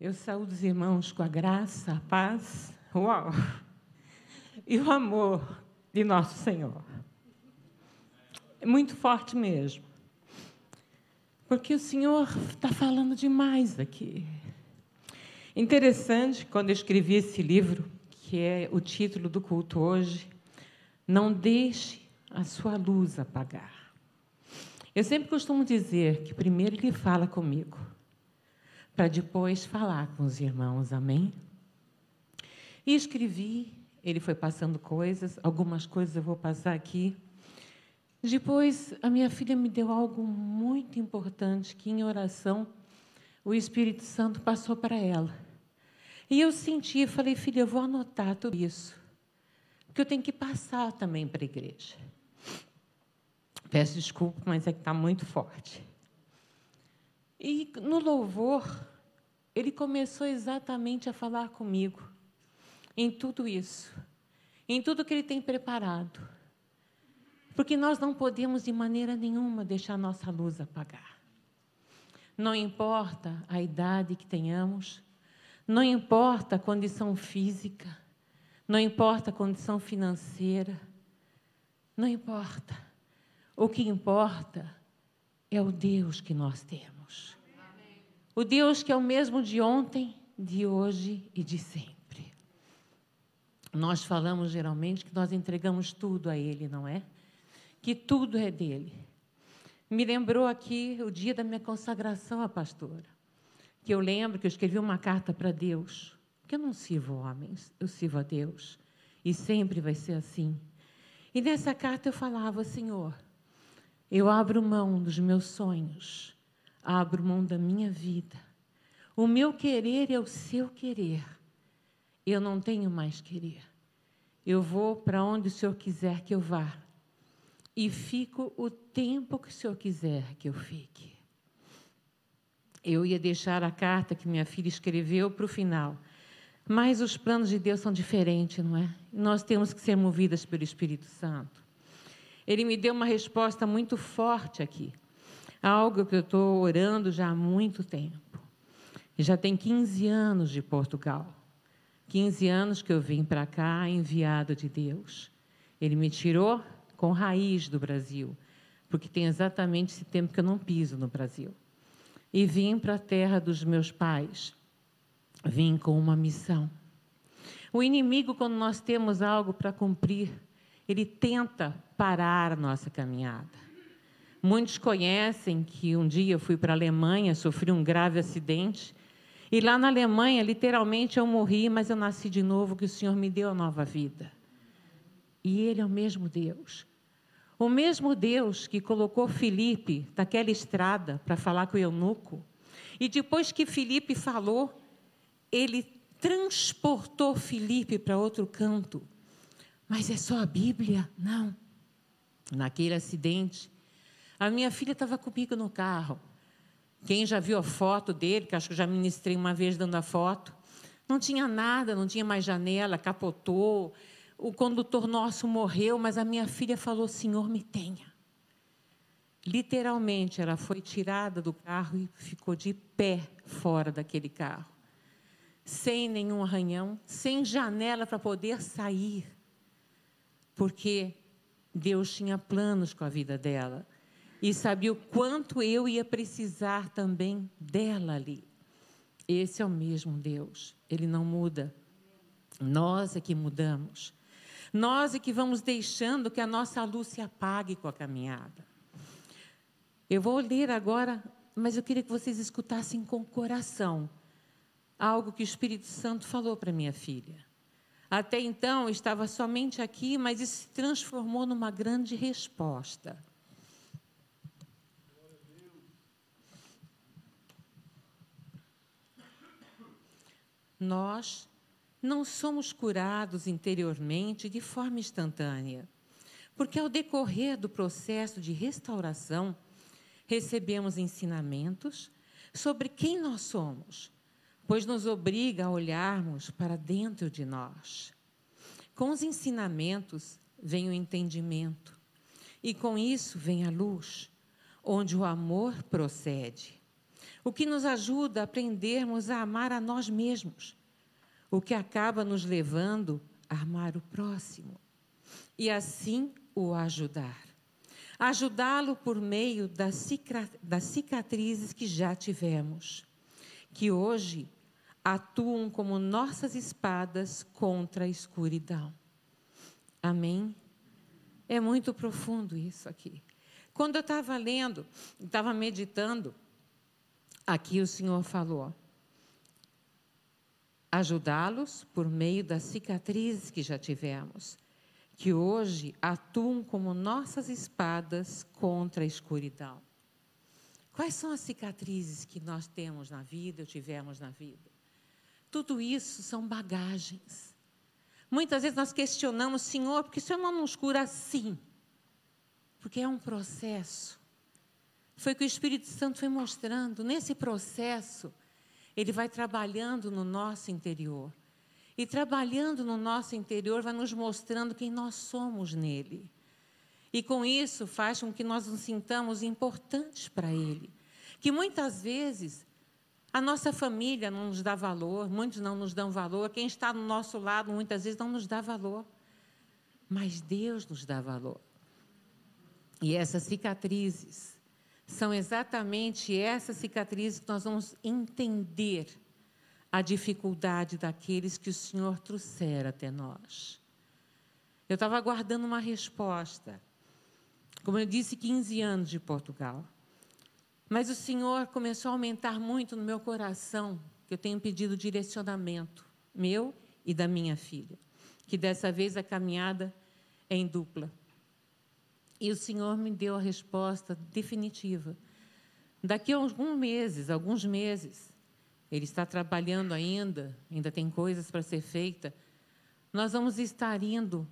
Eu saúdo os irmãos com a graça, a paz, uau, e o amor de nosso Senhor. É muito forte mesmo. Porque o Senhor está falando demais aqui. Interessante, quando eu escrevi esse livro, que é o título do culto hoje, Não Deixe a Sua Luz Apagar. Eu sempre costumo dizer que primeiro Ele fala comigo para depois falar com os irmãos, amém? E escrevi, ele foi passando coisas, algumas coisas eu vou passar aqui. Depois, a minha filha me deu algo muito importante que, em oração, o Espírito Santo passou para ela. E eu senti, falei, filha, eu vou anotar tudo isso, porque eu tenho que passar também para a igreja. Peço desculpa, mas é que está muito forte. E no louvor, ele começou exatamente a falar comigo em tudo isso, em tudo que ele tem preparado. Porque nós não podemos de maneira nenhuma deixar nossa luz apagar. Não importa a idade que tenhamos, não importa a condição física, não importa a condição financeira, não importa. O que importa é o Deus que nós temos. O Deus que é o mesmo de ontem, de hoje e de sempre. Nós falamos geralmente que nós entregamos tudo a Ele, não é? Que tudo é dele. Me lembrou aqui o dia da minha consagração à pastora. Que eu lembro que eu escrevi uma carta para Deus. Porque eu não sirvo homens, eu sirvo a Deus. E sempre vai ser assim. E nessa carta eu falava, Senhor, eu abro mão dos meus sonhos abro mão da minha vida. O meu querer é o seu querer. Eu não tenho mais querer. Eu vou para onde o Senhor quiser que eu vá. E fico o tempo que o Senhor quiser que eu fique. Eu ia deixar a carta que minha filha escreveu para o final. Mas os planos de Deus são diferentes, não é? Nós temos que ser movidas pelo Espírito Santo. Ele me deu uma resposta muito forte aqui algo que eu estou orando já há muito tempo. Já tem 15 anos de Portugal. 15 anos que eu vim para cá enviado de Deus. Ele me tirou com raiz do Brasil, porque tem exatamente esse tempo que eu não piso no Brasil. E vim para a terra dos meus pais. Vim com uma missão. O inimigo, quando nós temos algo para cumprir, ele tenta parar a nossa caminhada. Muitos conhecem que um dia eu fui para a Alemanha, sofri um grave acidente. E lá na Alemanha, literalmente, eu morri, mas eu nasci de novo, que o Senhor me deu a nova vida. E Ele é o mesmo Deus. O mesmo Deus que colocou Felipe naquela estrada para falar com o eunuco. E depois que Felipe falou, ele transportou Felipe para outro canto. Mas é só a Bíblia? Não. Naquele acidente, a minha filha estava comigo no carro. Quem já viu a foto dele, que acho que já ministrei uma vez dando a foto, não tinha nada, não tinha mais janela, capotou. O condutor nosso morreu, mas a minha filha falou: Senhor, me tenha. Literalmente, ela foi tirada do carro e ficou de pé fora daquele carro, sem nenhum arranhão, sem janela para poder sair, porque Deus tinha planos com a vida dela e sabia o quanto eu ia precisar também dela ali. Esse é o mesmo Deus, ele não muda. Nós é que mudamos. Nós é que vamos deixando que a nossa luz se apague com a caminhada. Eu vou ler agora, mas eu queria que vocês escutassem com o coração algo que o Espírito Santo falou para minha filha. Até então estava somente aqui, mas isso se transformou numa grande resposta. nós não somos curados interiormente de forma instantânea, porque ao decorrer do processo de restauração, recebemos ensinamentos sobre quem nós somos, pois nos obriga a olharmos para dentro de nós. Com os ensinamentos vem o entendimento, e com isso vem a luz, onde o amor procede. o que nos ajuda a aprendermos a amar a nós mesmos, o que acaba nos levando a amar o próximo e assim o ajudar. Ajudá-lo por meio das cicatrizes que já tivemos, que hoje atuam como nossas espadas contra a escuridão. Amém? É muito profundo isso aqui. Quando eu estava lendo, estava meditando, aqui o Senhor falou: ajudá-los por meio das cicatrizes que já tivemos, que hoje atuam como nossas espadas contra a escuridão. Quais são as cicatrizes que nós temos na vida, ou tivemos na vida? Tudo isso são bagagens. Muitas vezes nós questionamos, Senhor, por que o Senhor não nos cura assim? Porque é um processo. Foi o que o Espírito Santo foi mostrando. Nesse processo, ele vai trabalhando no nosso interior. E trabalhando no nosso interior, vai nos mostrando quem nós somos nele. E com isso faz com que nós nos sintamos importantes para ele. Que muitas vezes a nossa família não nos dá valor, muitos não nos dão valor, quem está do nosso lado muitas vezes não nos dá valor. Mas Deus nos dá valor. E essas cicatrizes são exatamente essas cicatrizes que nós vamos entender a dificuldade daqueles que o Senhor trouxer até nós. Eu estava aguardando uma resposta. Como eu disse, 15 anos de Portugal. Mas o Senhor começou a aumentar muito no meu coração, que eu tenho pedido direcionamento, meu e da minha filha. Que dessa vez a caminhada é em dupla. E o Senhor me deu a resposta definitiva. Daqui a alguns meses, alguns meses, Ele está trabalhando ainda, ainda tem coisas para ser feita. Nós vamos estar indo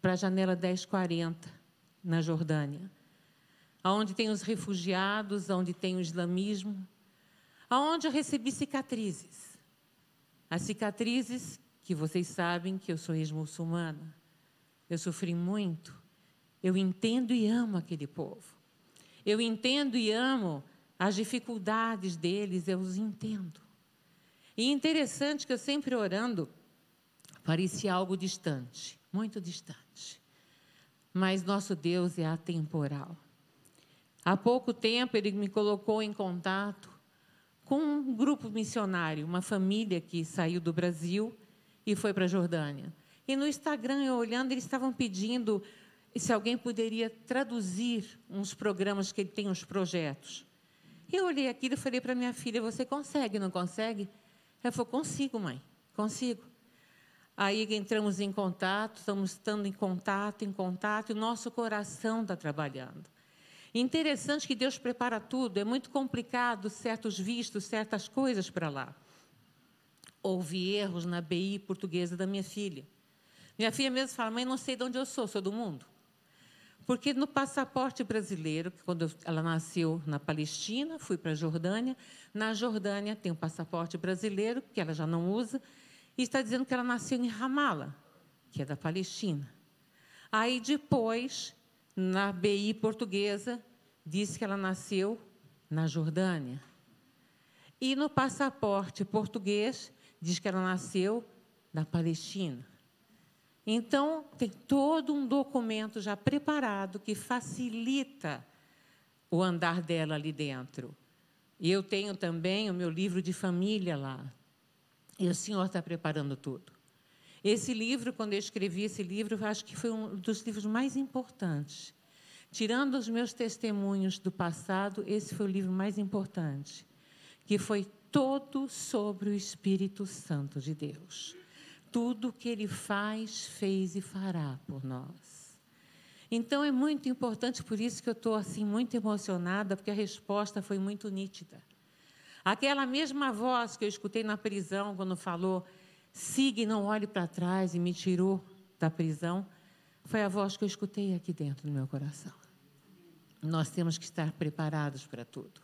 para a janela 1040, na Jordânia, onde tem os refugiados, onde tem o islamismo, aonde eu recebi cicatrizes. As cicatrizes que vocês sabem que eu sou ex-muçulmana. Eu sofri muito eu entendo e amo aquele povo. Eu entendo e amo as dificuldades deles, eu os entendo. E interessante que eu sempre orando, parecia algo distante, muito distante. Mas nosso Deus é atemporal. Há pouco tempo ele me colocou em contato com um grupo missionário, uma família que saiu do Brasil e foi para a Jordânia. E no Instagram, eu olhando, eles estavam pedindo se alguém poderia traduzir uns programas que ele tem, uns projetos. Eu olhei aquilo e falei para minha filha: Você consegue, não consegue? Ela falou: Consigo, mãe, consigo. Aí entramos em contato, estamos estando em contato, em contato, e o nosso coração está trabalhando. Interessante que Deus prepara tudo, é muito complicado certos vistos, certas coisas para lá. Houve erros na BI portuguesa da minha filha. Minha filha mesmo fala: Mãe, não sei de onde eu sou, sou do mundo. Porque no passaporte brasileiro, quando ela nasceu na Palestina, fui para a Jordânia. Na Jordânia tem um passaporte brasileiro, que ela já não usa, e está dizendo que ela nasceu em Ramala, que é da Palestina. Aí depois, na BI portuguesa, diz que ela nasceu na Jordânia. E no passaporte português, diz que ela nasceu na Palestina. Então, tem todo um documento já preparado que facilita o andar dela ali dentro. E eu tenho também o meu livro de família lá. E o senhor está preparando tudo. Esse livro, quando eu escrevi esse livro, acho que foi um dos livros mais importantes. Tirando os meus testemunhos do passado, esse foi o livro mais importante, que foi todo sobre o Espírito Santo de Deus tudo que Ele faz, fez e fará por nós. Então é muito importante, por isso que eu estou assim muito emocionada, porque a resposta foi muito nítida. Aquela mesma voz que eu escutei na prisão quando falou siga e não olhe para trás e me tirou da prisão, foi a voz que eu escutei aqui dentro do meu coração. Nós temos que estar preparados para tudo.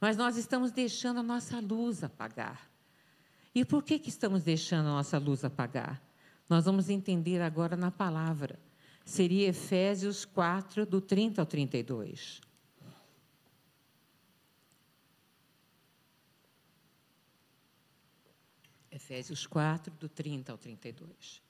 Mas nós estamos deixando a nossa luz apagar. E por que, que estamos deixando a nossa luz apagar? Nós vamos entender agora na palavra. Seria Efésios 4, do 30 ao 32. Efésios 4, do 30 ao 32.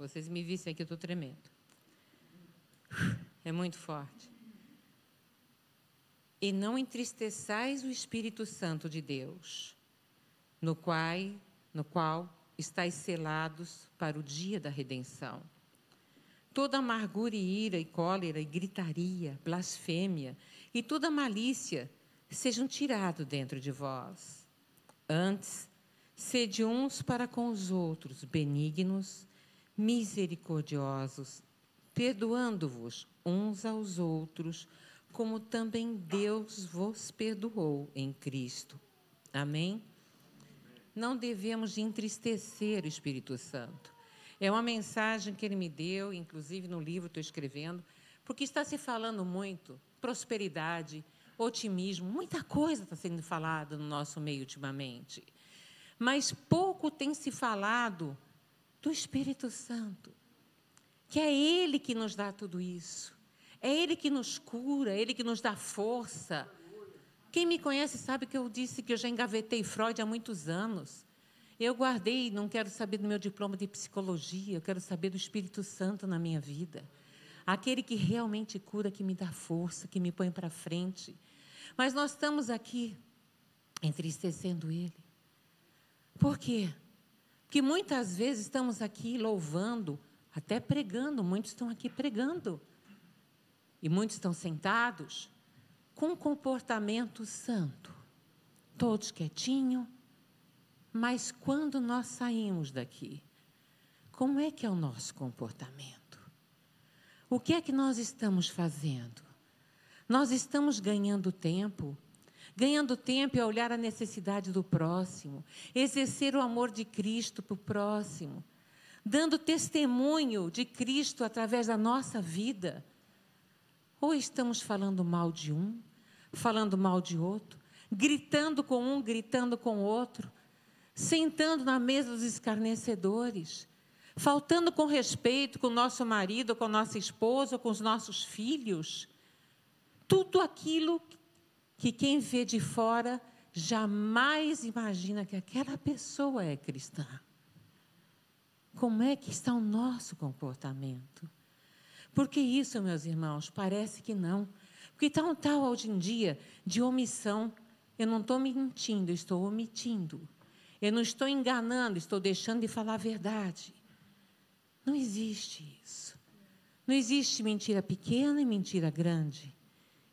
Vocês me vissem aqui, eu estou tremendo. É muito forte. E não entristeçais o Espírito Santo de Deus, no qual, no qual estáis selados para o dia da redenção. Toda amargura e ira e cólera e gritaria, blasfêmia e toda malícia sejam tirados dentro de vós. Antes, sede uns para com os outros benignos, misericordiosos, perdoando-vos uns aos outros, como também Deus vos perdoou em Cristo. Amém? Não devemos entristecer o Espírito Santo. É uma mensagem que ele me deu, inclusive no livro que estou escrevendo, porque está se falando muito prosperidade, otimismo, muita coisa está sendo falada no nosso meio ultimamente. Mas pouco tem se falado do Espírito Santo, que é Ele que nos dá tudo isso, é Ele que nos cura, é Ele que nos dá força. Quem me conhece sabe que eu disse que eu já engavetei Freud há muitos anos. Eu guardei, não quero saber do meu diploma de psicologia, eu quero saber do Espírito Santo na minha vida. Aquele que realmente cura, que me dá força, que me põe para frente. Mas nós estamos aqui entristecendo Ele. Por quê? que muitas vezes estamos aqui louvando, até pregando, muitos estão aqui pregando, e muitos estão sentados com comportamento santo, todos quietinho, mas quando nós saímos daqui, como é que é o nosso comportamento? O que é que nós estamos fazendo? Nós estamos ganhando tempo Ganhando tempo é olhar a necessidade do próximo, exercer o amor de Cristo para o próximo, dando testemunho de Cristo através da nossa vida. Ou estamos falando mal de um, falando mal de outro, gritando com um, gritando com outro, sentando na mesa dos escarnecedores, faltando com respeito com o nosso marido, com nossa esposa, com os nossos filhos. Tudo aquilo que quem vê de fora jamais imagina que aquela pessoa é cristã. Como é que está o nosso comportamento? Porque isso, meus irmãos, parece que não. Porque está um tal hoje em dia de omissão. Eu não estou mentindo, eu estou omitindo. Eu não estou enganando, estou deixando de falar a verdade. Não existe isso. Não existe mentira pequena e mentira grande.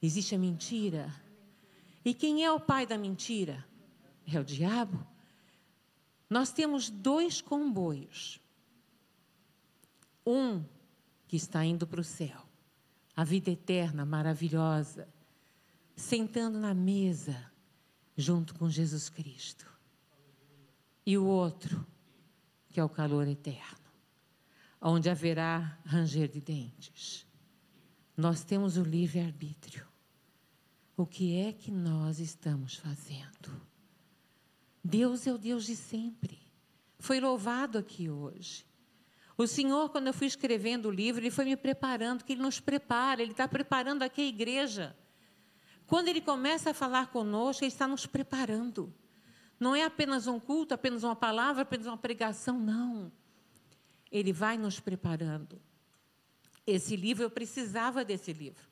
Existe a mentira e quem é o pai da mentira? É o diabo. Nós temos dois comboios. Um que está indo para o céu, a vida eterna, maravilhosa, sentando na mesa junto com Jesus Cristo. E o outro, que é o calor eterno, onde haverá ranger de dentes. Nós temos o livre-arbítrio o que é que nós estamos fazendo. Deus é o Deus de sempre. Foi louvado aqui hoje. O Senhor, quando eu fui escrevendo o livro, Ele foi me preparando, que Ele nos prepara, Ele está preparando aqui a igreja. Quando Ele começa a falar conosco, Ele está nos preparando. Não é apenas um culto, apenas uma palavra, apenas uma pregação, não. Ele vai nos preparando. Esse livro, eu precisava desse livro.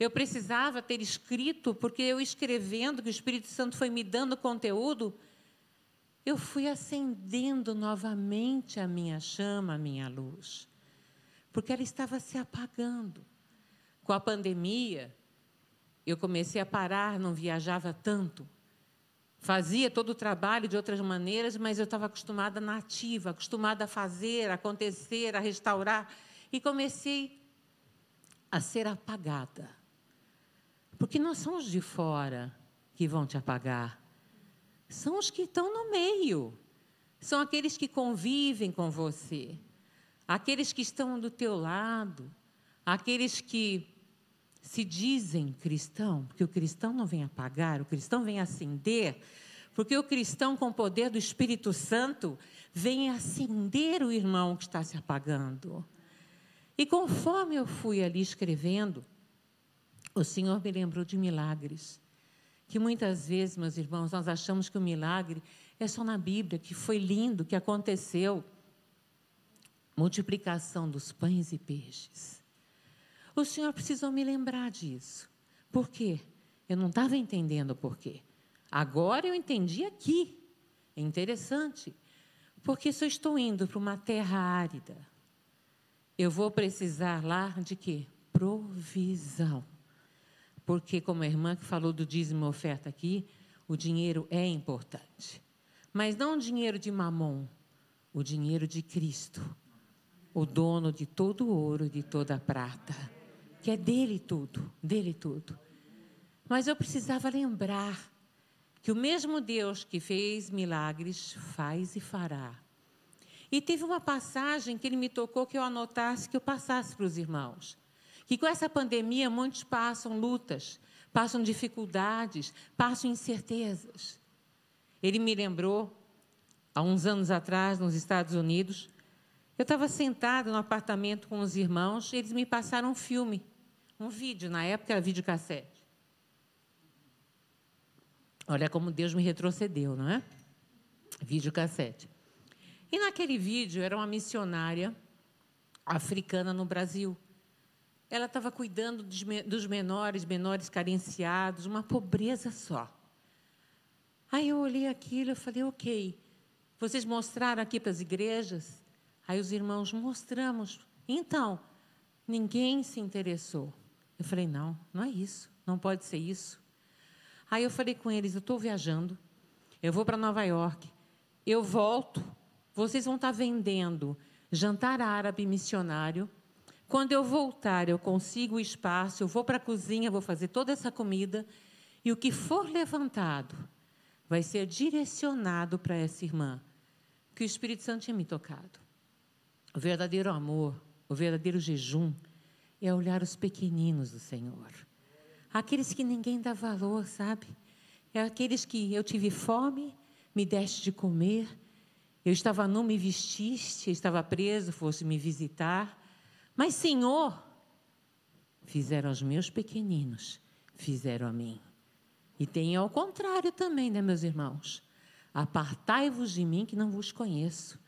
Eu precisava ter escrito, porque eu escrevendo, que o Espírito Santo foi me dando conteúdo, eu fui acendendo novamente a minha chama, a minha luz. Porque ela estava se apagando. Com a pandemia, eu comecei a parar, não viajava tanto. Fazia todo o trabalho de outras maneiras, mas eu estava acostumada na ativa, acostumada a fazer, a acontecer, a restaurar. E comecei a ser apagada. Porque não são os de fora que vão te apagar. São os que estão no meio. São aqueles que convivem com você. Aqueles que estão do teu lado. Aqueles que se dizem cristão, porque o cristão não vem apagar, o cristão vem acender, Porque o cristão, com o poder do Espírito Santo, vem acender o irmão que está se apagando. E conforme eu fui ali escrevendo, o Senhor me lembrou de milagres. Que muitas vezes, meus irmãos, nós achamos que o milagre é só na Bíblia, que foi lindo, que aconteceu. Multiplicação dos pães e peixes. O Senhor precisou me lembrar disso. Por quê? Eu não estava entendendo o porquê. Agora eu entendi aqui. É interessante. Porque se eu estou indo para uma terra árida, eu vou precisar lá de quê? Provisão. Porque, como a irmã que falou do dízimo oferta aqui, o dinheiro é importante. Mas não o dinheiro de mamon, o dinheiro de Cristo, o dono de todo o ouro e de toda a prata, que é dele tudo, dele tudo. Mas eu precisava lembrar que o mesmo Deus que fez milagres faz e fará. E teve uma passagem que ele me tocou que eu anotasse, que eu passasse para os irmãos. Que com essa pandemia muitos passam lutas, passam dificuldades, passam incertezas. Ele me lembrou, há uns anos atrás, nos Estados Unidos, eu estava sentada no apartamento com os irmãos, eles me passaram um filme, um vídeo, na época era videocassete. Olha como Deus me retrocedeu, não é? Vídeo cassete. E naquele vídeo era uma missionária africana no Brasil. Ela estava cuidando dos menores, menores carenciados, uma pobreza só. Aí eu olhei aquilo e falei, ok, vocês mostraram aqui para as igrejas? Aí os irmãos, mostramos. Então, ninguém se interessou. Eu falei, não, não é isso, não pode ser isso. Aí eu falei com eles: eu estou viajando, eu vou para Nova York, eu volto, vocês vão estar tá vendendo jantar árabe missionário. Quando eu voltar, eu consigo o espaço, eu vou para a cozinha, vou fazer toda essa comida, e o que for levantado vai ser direcionado para essa irmã, que o Espírito Santo tinha me tocado. O verdadeiro amor, o verdadeiro jejum, é olhar os pequeninos do Senhor aqueles que ninguém dá valor, sabe? É aqueles que eu tive fome, me deste de comer, eu estava nu, me vestiste, eu estava preso, fosse me visitar. Mas, Senhor, fizeram aos meus pequeninos, fizeram a mim. E tem ao contrário também, né, meus irmãos? Apartai-vos de mim que não vos conheço.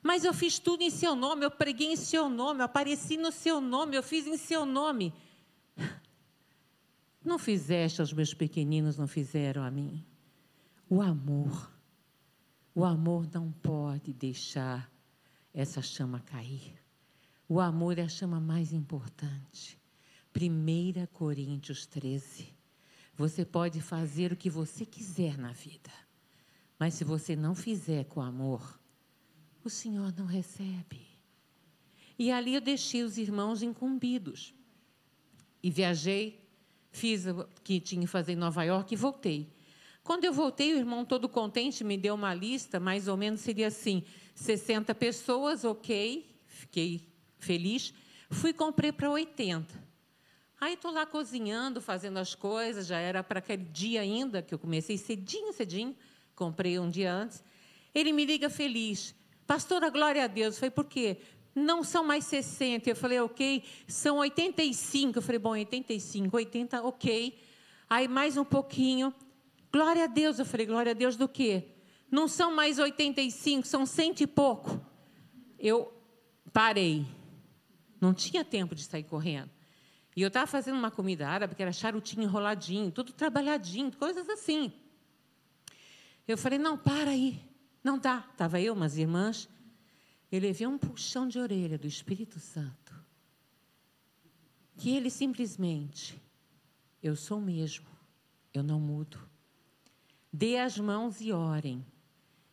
Mas eu fiz tudo em seu nome, eu preguei em seu nome, eu apareci no seu nome, eu fiz em seu nome. Não fizeste aos meus pequeninos, não fizeram a mim. O amor. O amor não pode deixar essa chama cair. O amor é a chama mais importante. 1 Coríntios 13. Você pode fazer o que você quiser na vida, mas se você não fizer com amor, o Senhor não recebe. E ali eu deixei os irmãos incumbidos. E viajei fiz o que tinha que fazer em Nova York e voltei. Quando eu voltei, o irmão todo contente me deu uma lista, mais ou menos seria assim: 60 pessoas, ok, fiquei feliz. Fui comprei para 80. Aí estou lá cozinhando, fazendo as coisas, já era para aquele dia ainda, que eu comecei cedinho, cedinho, comprei um dia antes. Ele me liga feliz. Pastora, glória a Deus. Eu falei, por quê? não são mais 60. Eu falei, ok, são 85. Eu falei, bom, 85, 80, ok. Aí mais um pouquinho. Glória a Deus. Eu falei, glória a Deus do quê? Não são mais 85, são cento e pouco. Eu parei. Não tinha tempo de sair correndo. E eu estava fazendo uma comida árabe que era charutinho enroladinho, tudo trabalhadinho, coisas assim. Eu falei, não, para aí. Não dá. Estava eu, umas irmãs. Eu levei um puxão de orelha do Espírito Santo. Que ele simplesmente, eu sou o mesmo, eu não mudo. Dê as mãos e orem,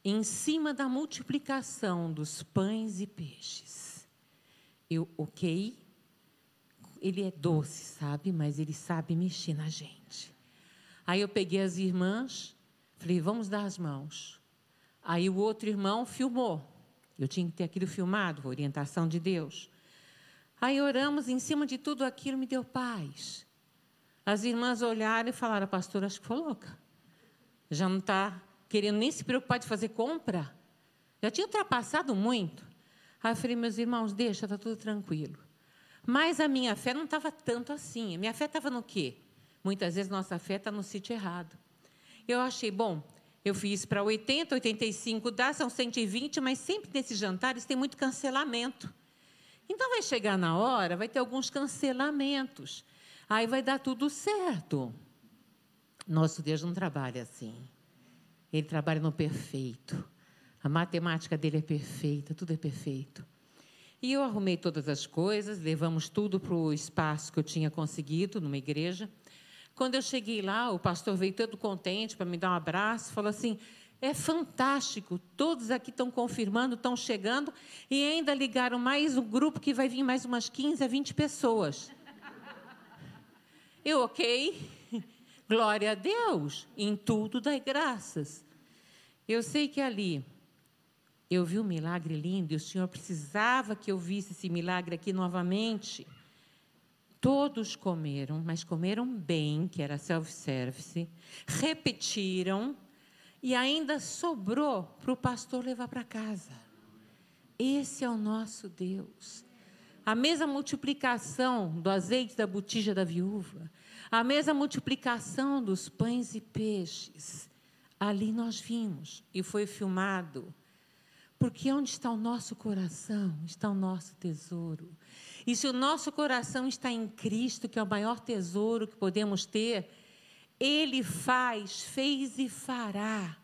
em cima da multiplicação dos pães e peixes. Eu, ok, ele é doce, sabe, mas ele sabe mexer na gente. Aí eu peguei as irmãs, falei, vamos dar as mãos. Aí o outro irmão filmou. Eu tinha que ter aquilo filmado, orientação de Deus. Aí oramos, em cima de tudo aquilo me deu paz. As irmãs olharam e falaram, a pastora, acho que foi louca. Já não está querendo nem se preocupar de fazer compra. Já tinha ultrapassado muito. Aí eu falei, meus irmãos, deixa, está tudo tranquilo. Mas a minha fé não estava tanto assim. A minha fé estava no quê? Muitas vezes nossa fé está no sítio errado. Eu achei, bom, eu fiz para 80, 85 dá, são 120, mas sempre nesses jantares tem muito cancelamento. Então vai chegar na hora, vai ter alguns cancelamentos. Aí vai dar tudo certo. Nosso Deus não trabalha assim. Ele trabalha no perfeito. A matemática dele é perfeita, tudo é perfeito. E eu arrumei todas as coisas, levamos tudo para o espaço que eu tinha conseguido numa igreja. Quando eu cheguei lá, o pastor veio todo contente para me dar um abraço, falou assim: é fantástico, todos aqui estão confirmando, estão chegando, e ainda ligaram mais um grupo que vai vir mais umas 15 a 20 pessoas. Eu, ok, glória a Deus, em tudo dai graças. Eu sei que ali eu vi um milagre lindo e o Senhor precisava que eu visse esse milagre aqui novamente. Todos comeram, mas comeram bem, que era self-service, repetiram e ainda sobrou para o pastor levar para casa. Esse é o nosso Deus. A mesma multiplicação do azeite da botija da viúva, a mesma multiplicação dos pães e peixes. Ali nós vimos e foi filmado porque onde está o nosso coração, está o nosso tesouro. E se o nosso coração está em Cristo, que é o maior tesouro que podemos ter, Ele faz, fez e fará.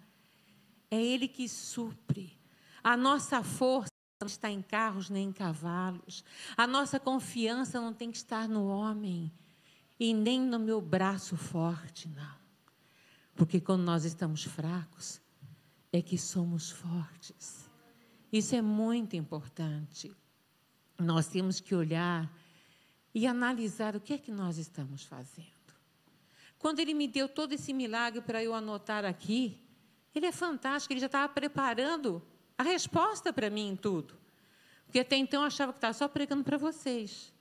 É Ele que supre. A nossa força não está em carros nem em cavalos. A nossa confiança não tem que estar no homem e nem no meu braço forte, não. Porque quando nós estamos fracos, é que somos fortes. Isso é muito importante. Nós temos que olhar e analisar o que é que nós estamos fazendo. Quando ele me deu todo esse milagre para eu anotar aqui, ele é fantástico, ele já estava preparando a resposta para mim em tudo. Porque até então eu achava que estava só pregando para vocês.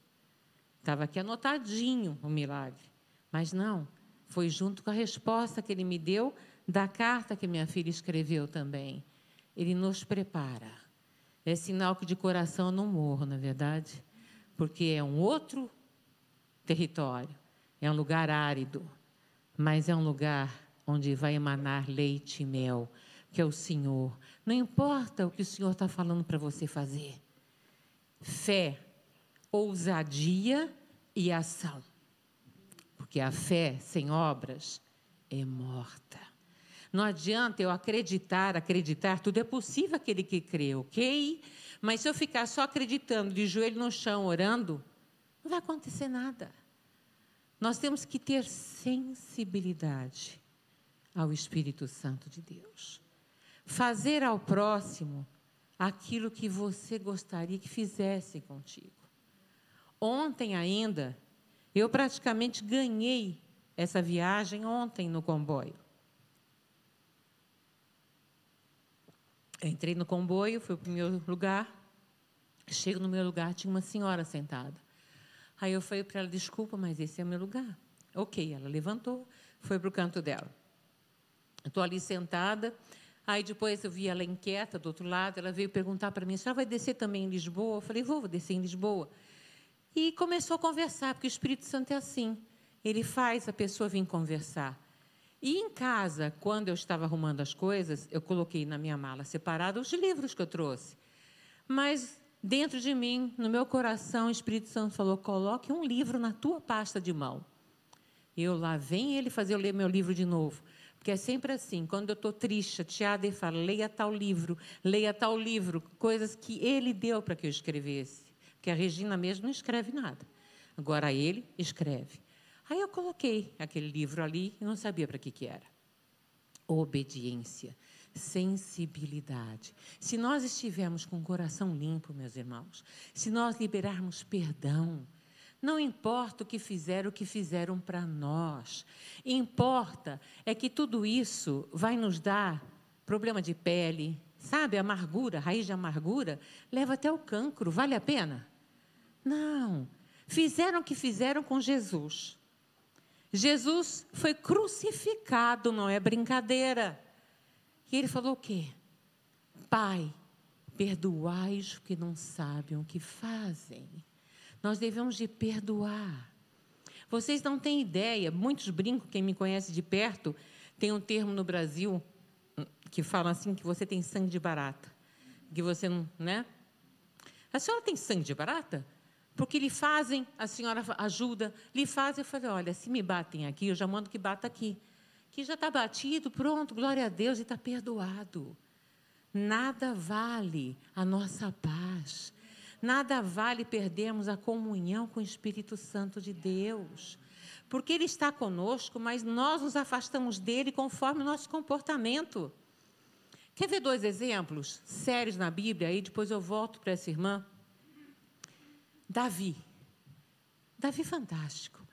Estava aqui anotadinho o milagre. Mas não, foi junto com a resposta que ele me deu da carta que minha filha escreveu também. Ele nos prepara. É sinal que de coração eu não morro, na é verdade, porque é um outro território, é um lugar árido, mas é um lugar onde vai emanar leite e mel, que é o Senhor. Não importa o que o Senhor está falando para você fazer. Fé, ousadia e ação. Porque a fé sem obras é morta. Não adianta eu acreditar, acreditar, tudo é possível aquele que crê, ok? Mas se eu ficar só acreditando, de joelho no chão, orando, não vai acontecer nada. Nós temos que ter sensibilidade ao Espírito Santo de Deus. Fazer ao próximo aquilo que você gostaria que fizesse contigo. Ontem ainda, eu praticamente ganhei essa viagem ontem no comboio. Entrei no comboio, fui para o meu lugar. Chego no meu lugar, tinha uma senhora sentada. Aí eu falei para ela: desculpa, mas esse é o meu lugar. Ok, ela levantou, foi para o canto dela. Estou ali sentada. Aí depois eu vi ela inquieta do outro lado. Ela veio perguntar para mim: a senhora vai descer também em Lisboa? Eu falei: vou, vou descer em Lisboa. E começou a conversar, porque o Espírito Santo é assim. Ele faz a pessoa vir conversar. E em casa, quando eu estava arrumando as coisas, eu coloquei na minha mala separada os livros que eu trouxe. Mas dentro de mim, no meu coração, o Espírito Santo falou: coloque um livro na tua pasta de mão. Eu lá vem ele fazer eu ler meu livro de novo. Porque é sempre assim, quando eu estou triste, chateada, ele fala, leia tal livro, leia tal livro, coisas que ele deu para que eu escrevesse. Porque a Regina mesmo não escreve nada. Agora ele escreve. Aí eu coloquei aquele livro ali e não sabia para que, que era. Obediência, sensibilidade. Se nós estivermos com o coração limpo, meus irmãos, se nós liberarmos perdão, não importa o que fizeram, o que fizeram para nós. Importa é que tudo isso vai nos dar problema de pele, sabe? Amargura, raiz de amargura, leva até o cancro. Vale a pena? Não. Fizeram o que fizeram com Jesus. Jesus foi crucificado, não é brincadeira. E ele falou o quê? Pai, perdoai os que não sabem o que fazem. Nós devemos de perdoar. Vocês não têm ideia, muitos brincam, quem me conhece de perto, tem um termo no Brasil hum, que fala assim que você tem sangue de barata. Que você não, né? A senhora tem sangue de barata? Porque lhe fazem, a senhora ajuda, lhe fazem, eu falei, olha, se me batem aqui, eu já mando que bata aqui. Que já está batido, pronto, glória a Deus, e está perdoado. Nada vale a nossa paz. Nada vale perdermos a comunhão com o Espírito Santo de Deus. Porque Ele está conosco, mas nós nos afastamos dele conforme o nosso comportamento. Quer ver dois exemplos sérios na Bíblia? Aí depois eu volto para essa irmã. Davi. Davi fantástico.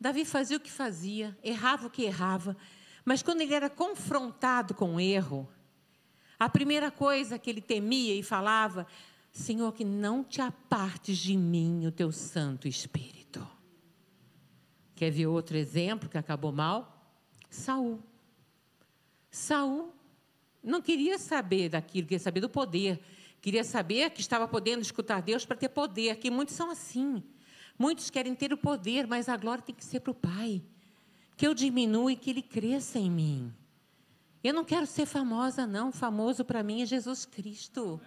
Davi fazia o que fazia, errava o que errava, mas quando ele era confrontado com o erro, a primeira coisa que ele temia e falava: Senhor, que não te apartes de mim o teu Santo Espírito. Quer ver outro exemplo que acabou mal? Saul. Saul não queria saber daquilo, queria saber do poder. Queria saber que estava podendo escutar Deus para ter poder, que muitos são assim. Muitos querem ter o poder, mas a glória tem que ser para o Pai. Que eu diminua e que Ele cresça em mim. Eu não quero ser famosa, não. Famoso para mim é Jesus Cristo.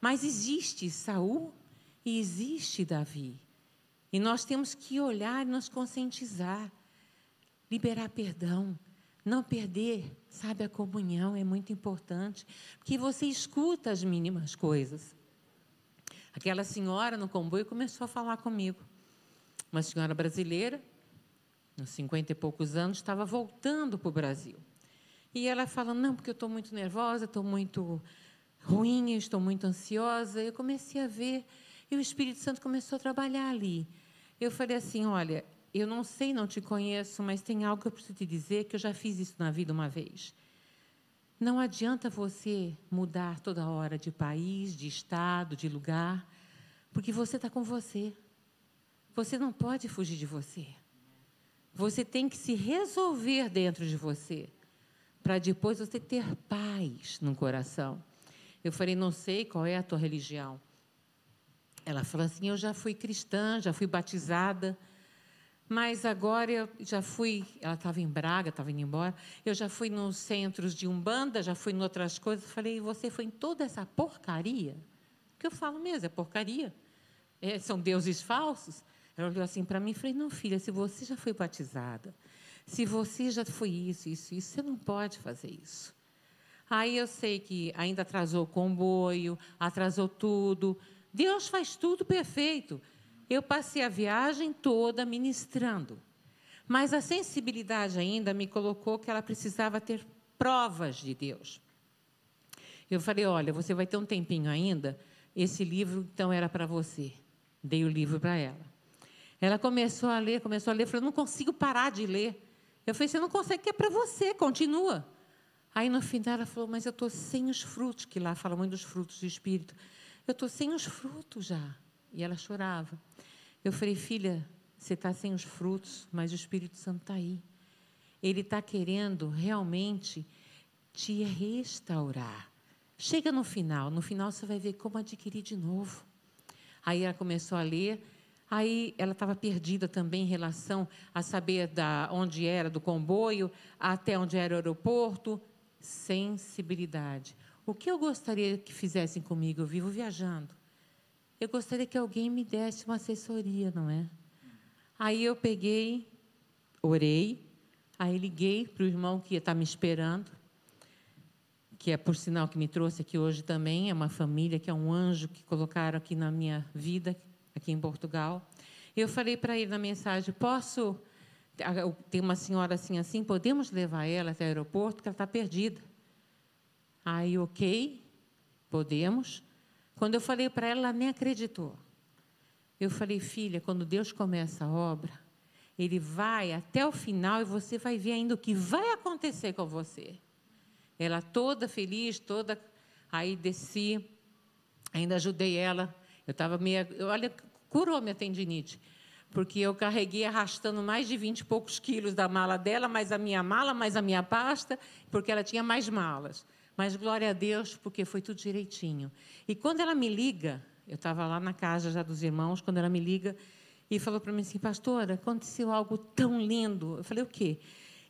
Mas existe Saul e existe Davi. E nós temos que olhar e nos conscientizar, liberar perdão, não perder, sabe, a comunhão é muito importante, porque você escuta as mínimas coisas. Aquela senhora no comboio começou a falar comigo. Uma senhora brasileira, uns cinquenta e poucos anos, estava voltando para o Brasil. E ela falando, não, porque eu estou muito nervosa, estou muito ruim, estou muito ansiosa. Eu comecei a ver, e o Espírito Santo começou a trabalhar ali. Eu falei assim: olha, eu não sei, não te conheço, mas tem algo que eu preciso te dizer que eu já fiz isso na vida uma vez. Não adianta você mudar toda hora de país, de estado, de lugar, porque você está com você. Você não pode fugir de você. Você tem que se resolver dentro de você, para depois você ter paz no coração. Eu falei, não sei qual é a tua religião. Ela falou assim: eu já fui cristã, já fui batizada. Mas agora eu já fui, ela estava em Braga, estava indo embora, eu já fui nos centros de Umbanda, já fui em outras coisas. Falei, você foi em toda essa porcaria? Que eu falo mesmo, é porcaria. É, são deuses falsos. Ela olhou assim para mim e falei, não, filha, se você já foi batizada, se você já foi isso, isso, isso, você não pode fazer isso. Aí eu sei que ainda atrasou o comboio, atrasou tudo. Deus faz tudo perfeito. Eu passei a viagem toda ministrando. Mas a sensibilidade ainda me colocou que ela precisava ter provas de Deus. Eu falei: olha, você vai ter um tempinho ainda. Esse livro, então, era para você. Dei o livro para ela. Ela começou a ler, começou a ler. Falei: não consigo parar de ler. Eu falei: você não consegue, que é para você, continua. Aí no final ela falou: mas eu estou sem os frutos, que lá fala muito dos frutos do Espírito. Eu estou sem os frutos já. E ela chorava. Eu falei, filha, você está sem os frutos, mas o Espírito Santo está aí. Ele está querendo realmente te restaurar. Chega no final, no final você vai ver como adquirir de novo. Aí ela começou a ler, aí ela estava perdida também em relação a saber da onde era do comboio, até onde era o aeroporto. Sensibilidade. O que eu gostaria que fizessem comigo? Eu vivo viajando. Eu gostaria que alguém me desse uma assessoria, não é? Aí eu peguei, orei, aí liguei para o irmão que estar me esperando, que é por sinal que me trouxe aqui hoje também, é uma família que é um anjo que colocaram aqui na minha vida, aqui em Portugal. Eu falei para ele na mensagem: posso. Tem uma senhora assim, assim, podemos levar ela até o aeroporto, porque ela está perdida. Aí, ok, podemos. Quando eu falei para ela, ela nem acreditou. Eu falei, filha, quando Deus começa a obra, Ele vai até o final e você vai ver ainda o que vai acontecer com você. Ela toda feliz, toda. Aí desci, ainda ajudei ela. Eu estava meio. Olha, curou minha tendinite. porque eu carreguei arrastando mais de 20 e poucos quilos da mala dela, mais a minha mala, mais a minha pasta, porque ela tinha mais malas. Mas glória a Deus, porque foi tudo direitinho. E quando ela me liga, eu estava lá na casa já dos irmãos, quando ela me liga e falou para mim assim, pastora, aconteceu algo tão lindo. Eu falei, o quê?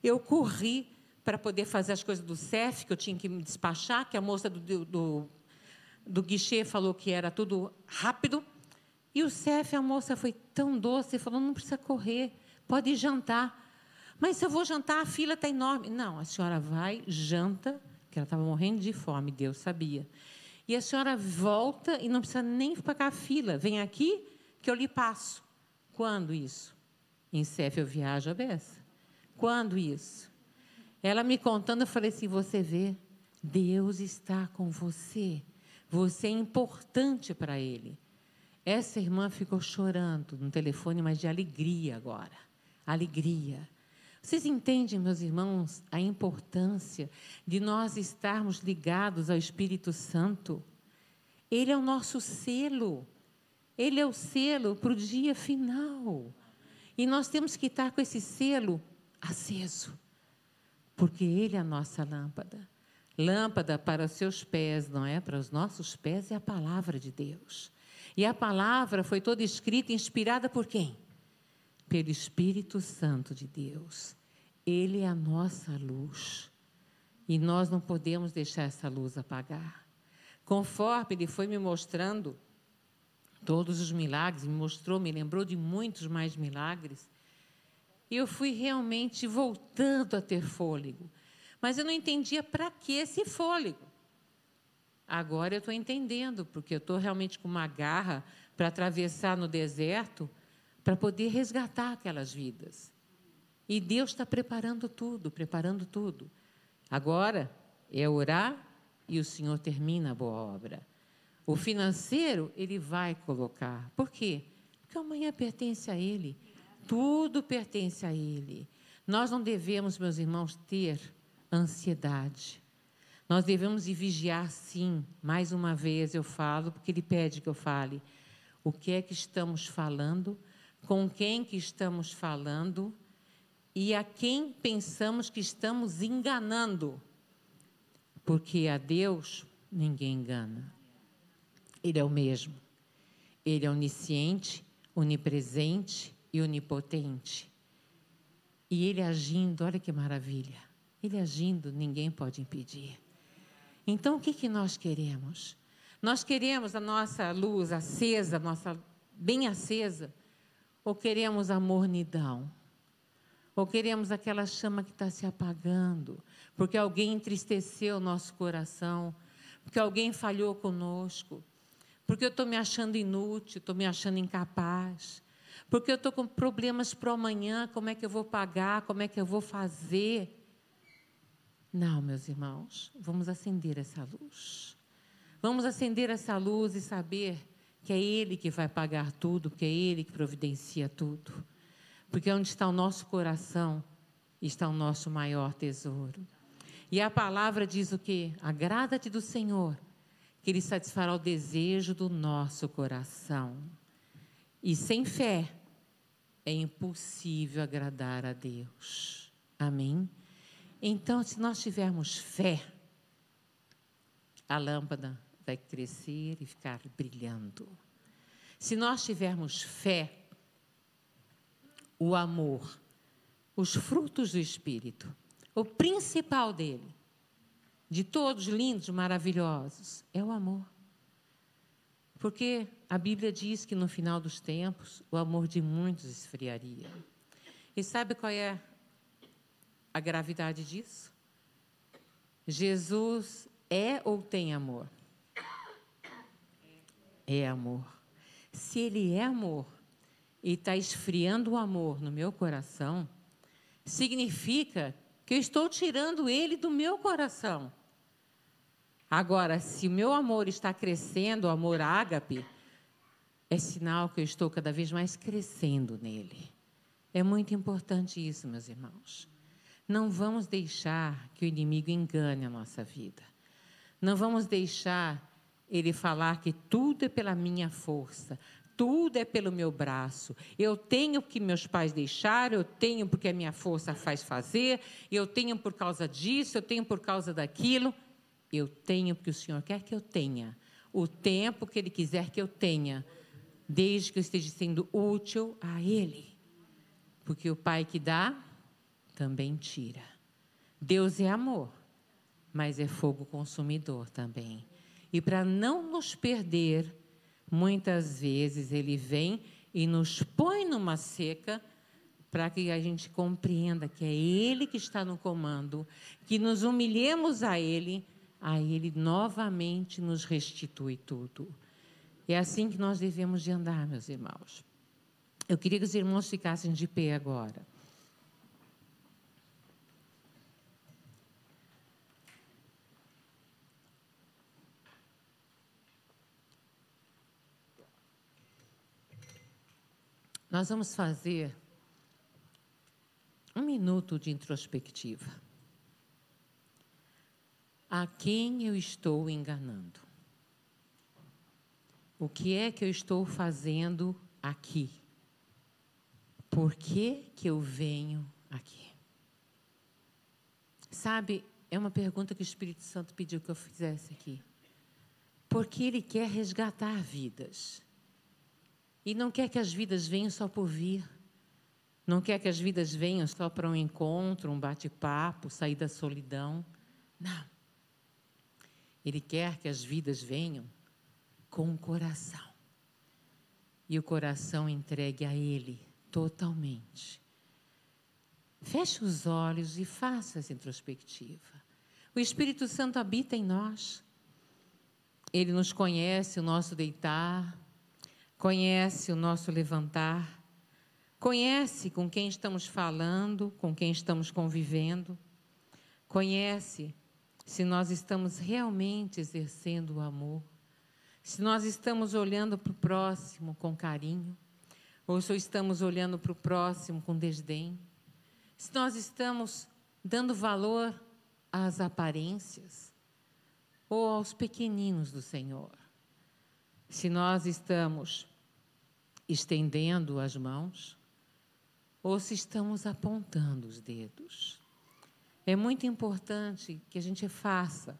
Eu corri para poder fazer as coisas do CEF, que eu tinha que me despachar, que a moça do, do, do guichê falou que era tudo rápido. E o CEF, a moça foi tão doce, falou: não precisa correr, pode jantar. Mas se eu vou jantar, a fila está enorme. Não, a senhora vai, janta, que ela estava morrendo de fome, Deus sabia. E a senhora volta e não precisa nem pagar a fila. Vem aqui que eu lhe passo. Quando isso? Em CEF eu viajo a beça. Quando isso? Ela me contando, eu falei assim: você vê, Deus está com você. Você é importante para Ele. Essa irmã ficou chorando no telefone, mas de alegria agora. Alegria. Vocês entendem, meus irmãos, a importância de nós estarmos ligados ao Espírito Santo? Ele é o nosso selo. Ele é o selo para o dia final. E nós temos que estar com esse selo aceso, porque Ele é a nossa lâmpada. Lâmpada para os seus pés, não é? Para os nossos pés é a palavra de Deus. E a palavra foi toda escrita e inspirada por quem? Pelo Espírito Santo de Deus. Ele é a nossa luz. E nós não podemos deixar essa luz apagar. Conforme ele foi me mostrando todos os milagres, me mostrou, me lembrou de muitos mais milagres, eu fui realmente voltando a ter fôlego. Mas eu não entendia para que esse fôlego. Agora eu estou entendendo, porque eu estou realmente com uma garra para atravessar no deserto para poder resgatar aquelas vidas. E Deus está preparando tudo, preparando tudo. Agora é orar e o Senhor termina a boa obra. O financeiro, Ele vai colocar. Por quê? Porque amanhã pertence a Ele. Tudo pertence a Ele. Nós não devemos, meus irmãos, ter ansiedade. Nós devemos vigiar, sim. Mais uma vez eu falo, porque Ele pede que eu fale. O que é que estamos falando? Com quem que estamos falando? E a quem pensamos que estamos enganando? Porque a Deus ninguém engana. Ele é o mesmo. Ele é onisciente, onipresente e onipotente. E ele agindo, olha que maravilha. Ele agindo, ninguém pode impedir. Então, o que, que nós queremos? Nós queremos a nossa luz acesa, nossa bem acesa, ou queremos a mornidão? Ou queremos aquela chama que está se apagando, porque alguém entristeceu o nosso coração, porque alguém falhou conosco, porque eu estou me achando inútil, estou me achando incapaz, porque eu estou com problemas para amanhã, como é que eu vou pagar, como é que eu vou fazer? Não, meus irmãos, vamos acender essa luz. Vamos acender essa luz e saber que é Ele que vai pagar tudo, que é Ele que providencia tudo. Porque onde está o nosso coração, está o nosso maior tesouro. E a palavra diz o que? Agrada-te do Senhor, que Ele satisfará o desejo do nosso coração. E sem fé é impossível agradar a Deus. Amém? Então, se nós tivermos fé, a lâmpada vai crescer e ficar brilhando. Se nós tivermos fé, o amor, os frutos do Espírito, o principal dele, de todos lindos, maravilhosos, é o amor. Porque a Bíblia diz que no final dos tempos o amor de muitos esfriaria. E sabe qual é a gravidade disso? Jesus é ou tem amor? É amor. Se ele é amor e está esfriando o amor no meu coração, significa que eu estou tirando ele do meu coração. Agora, se o meu amor está crescendo, o amor ágape, é sinal que eu estou cada vez mais crescendo nele. É muito importante isso, meus irmãos. Não vamos deixar que o inimigo engane a nossa vida. Não vamos deixar ele falar que tudo é pela minha força, tudo é pelo meu braço. Eu tenho porque meus pais deixaram, eu tenho porque a minha força faz fazer, eu tenho por causa disso, eu tenho por causa daquilo. Eu tenho porque o Senhor quer que eu tenha. O tempo que Ele quiser que eu tenha, desde que eu esteja sendo útil a Ele. Porque o Pai que dá, também tira. Deus é amor, mas é fogo consumidor também. E para não nos perder, muitas vezes Ele vem e nos põe numa seca para que a gente compreenda que é Ele que está no comando, que nos humilhemos a Ele, a Ele novamente nos restitui tudo. É assim que nós devemos de andar, meus irmãos. Eu queria que os irmãos ficassem de pé agora. Nós vamos fazer um minuto de introspectiva. A quem eu estou enganando? O que é que eu estou fazendo aqui? Por que, que eu venho aqui? Sabe, é uma pergunta que o Espírito Santo pediu que eu fizesse aqui. Porque Ele quer resgatar vidas. E não quer que as vidas venham só por vir. Não quer que as vidas venham só para um encontro, um bate-papo, sair da solidão. Não. Ele quer que as vidas venham com o coração. E o coração entregue a Ele totalmente. Feche os olhos e faça essa introspectiva. O Espírito Santo habita em nós. Ele nos conhece o nosso deitar, conhece o nosso levantar, conhece com quem estamos falando, com quem estamos convivendo, conhece se nós estamos realmente exercendo o amor, se nós estamos olhando para o próximo com carinho, ou se estamos olhando para o próximo com desdém, se nós estamos dando valor às aparências ou aos pequeninos do Senhor, se nós estamos estendendo as mãos ou se estamos apontando os dedos. É muito importante que a gente faça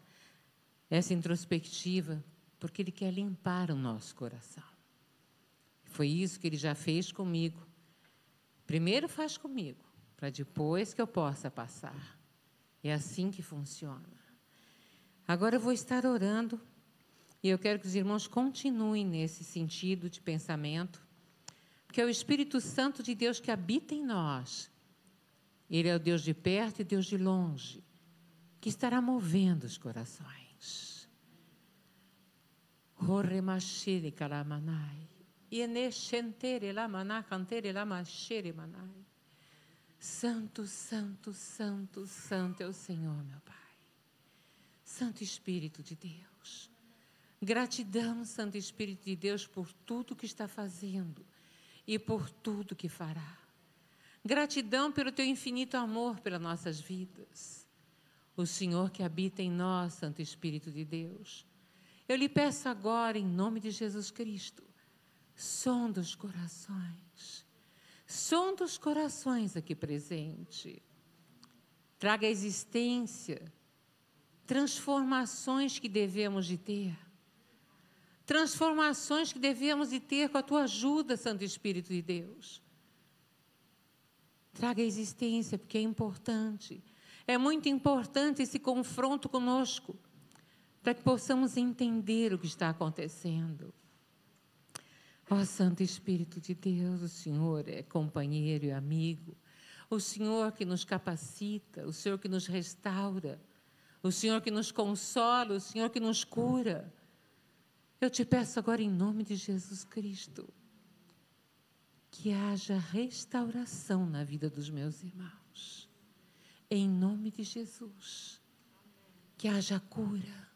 essa introspectiva, porque Ele quer limpar o nosso coração. Foi isso que Ele já fez comigo. Primeiro faz comigo, para depois que eu possa passar. É assim que funciona. Agora eu vou estar orando e eu quero que os irmãos continuem nesse sentido de pensamento que é o Espírito Santo de Deus que habita em nós. Ele é o Deus de perto e Deus de longe, que estará movendo os corações. Santo, santo, santo, santo é o Senhor, meu Pai. Santo Espírito de Deus. Gratidão, Santo Espírito de Deus, por tudo que está fazendo e por tudo que fará. Gratidão pelo teu infinito amor pelas nossas vidas. O Senhor que habita em nós, Santo Espírito de Deus. Eu lhe peço agora, em nome de Jesus Cristo, som dos corações, som dos corações aqui presente. Traga a existência, transformações que devemos de ter transformações que devemos de ter com a tua ajuda, Santo Espírito de Deus. Traga a existência, porque é importante. É muito importante esse confronto conosco, para que possamos entender o que está acontecendo. Ó oh, Santo Espírito de Deus, o Senhor é companheiro e amigo. O Senhor que nos capacita, o Senhor que nos restaura, o Senhor que nos consola, o Senhor que nos cura. Eu te peço agora, em nome de Jesus Cristo, que haja restauração na vida dos meus irmãos. Em nome de Jesus. Que haja cura.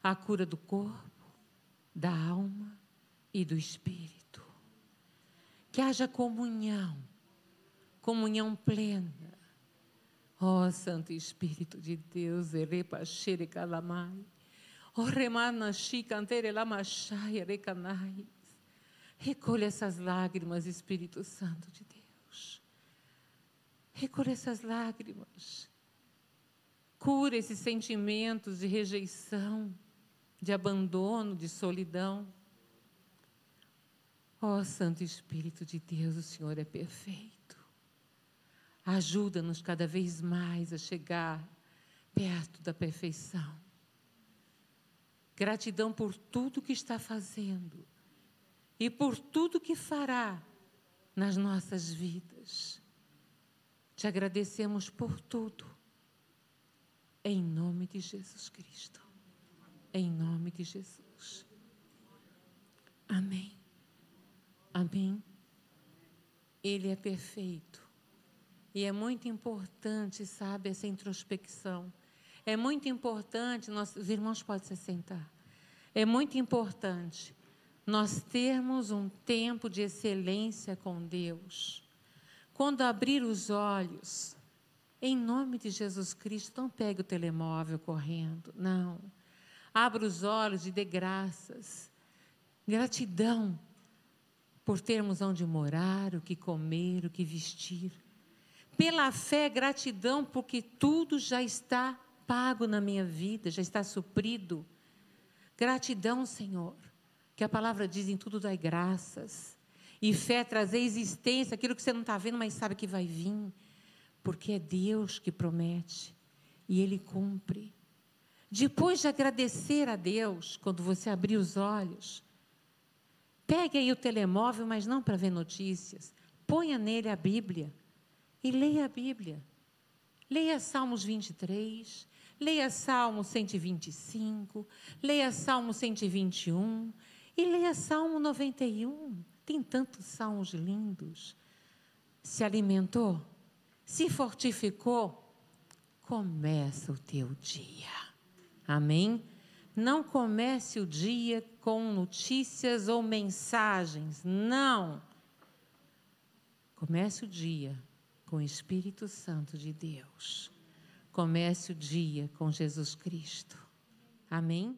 A cura do corpo, da alma e do espírito. Que haja comunhão, comunhão plena. Ó oh, Santo Espírito de Deus, Erepa Xere Calamai. Recolha essas lágrimas, Espírito Santo de Deus. Recolha essas lágrimas. Cura esses sentimentos de rejeição, de abandono, de solidão. Ó oh, Santo Espírito de Deus, o Senhor é perfeito. Ajuda-nos cada vez mais a chegar perto da perfeição. Gratidão por tudo que está fazendo e por tudo que fará nas nossas vidas. Te agradecemos por tudo. Em nome de Jesus Cristo. Em nome de Jesus. Amém. Amém. Ele é perfeito. E é muito importante, sabe, essa introspecção. É muito importante, nós, os irmãos podem se sentar. É muito importante nós termos um tempo de excelência com Deus. Quando abrir os olhos, em nome de Jesus Cristo, não pegue o telemóvel correndo, não. Abra os olhos e dê graças. Gratidão por termos onde morar, o que comer, o que vestir. Pela fé, gratidão porque tudo já está pago na minha vida, já está suprido. Gratidão, Senhor, que a palavra diz em tudo dai graças. E fé trazer existência, aquilo que você não está vendo, mas sabe que vai vir porque é Deus que promete e Ele cumpre. Depois de agradecer a Deus, quando você abrir os olhos, pegue aí o telemóvel, mas não para ver notícias, ponha nele a Bíblia e leia a Bíblia. Leia Salmos 23, leia Salmo 125, leia Salmo 121 e leia Salmo 91. Tem tantos salmos lindos. Se alimentou? se fortificou, começa o teu dia. Amém? Não comece o dia com notícias ou mensagens. Não. Comece o dia com o Espírito Santo de Deus. Comece o dia com Jesus Cristo. Amém?